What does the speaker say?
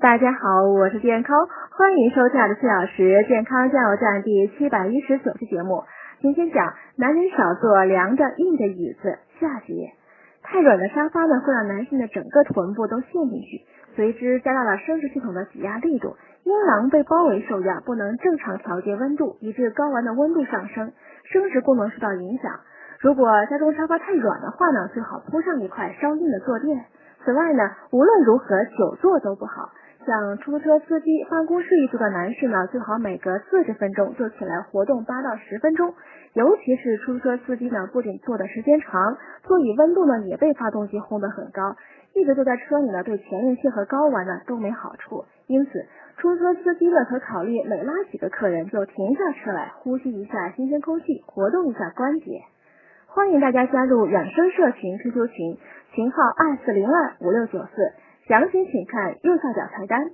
大家好，我是健康，欢迎收看的四小时健康加油站第七百一十九期节目。今天讲男人少坐凉的硬的椅子下节。太软的沙发呢，会让男性的整个臀部都陷进去，随之加大了生殖系统的挤压力度，阴囊被包围受压，不能正常调节温度，以致睾丸的温度上升，生殖功能受到影响。如果家中沙发太软的话呢，最好铺上一块稍硬的坐垫。此外呢，无论如何久坐都不好。像出租车司机、办公室一族的男士呢，最好每隔四十分钟就起来活动八到十分钟。尤其是出租车司机呢，不仅坐的时间长，座椅温度呢也被发动机烘得很高，一直坐在车里呢，对前列腺和睾丸呢都没好处。因此，出租车司机呢可考虑每拉几个客人就停下车来呼吸一下新鲜空气，活动一下关节。欢迎大家加入养生社群 QQ 群，群号二四零二五六九四。详情请看右下角菜单。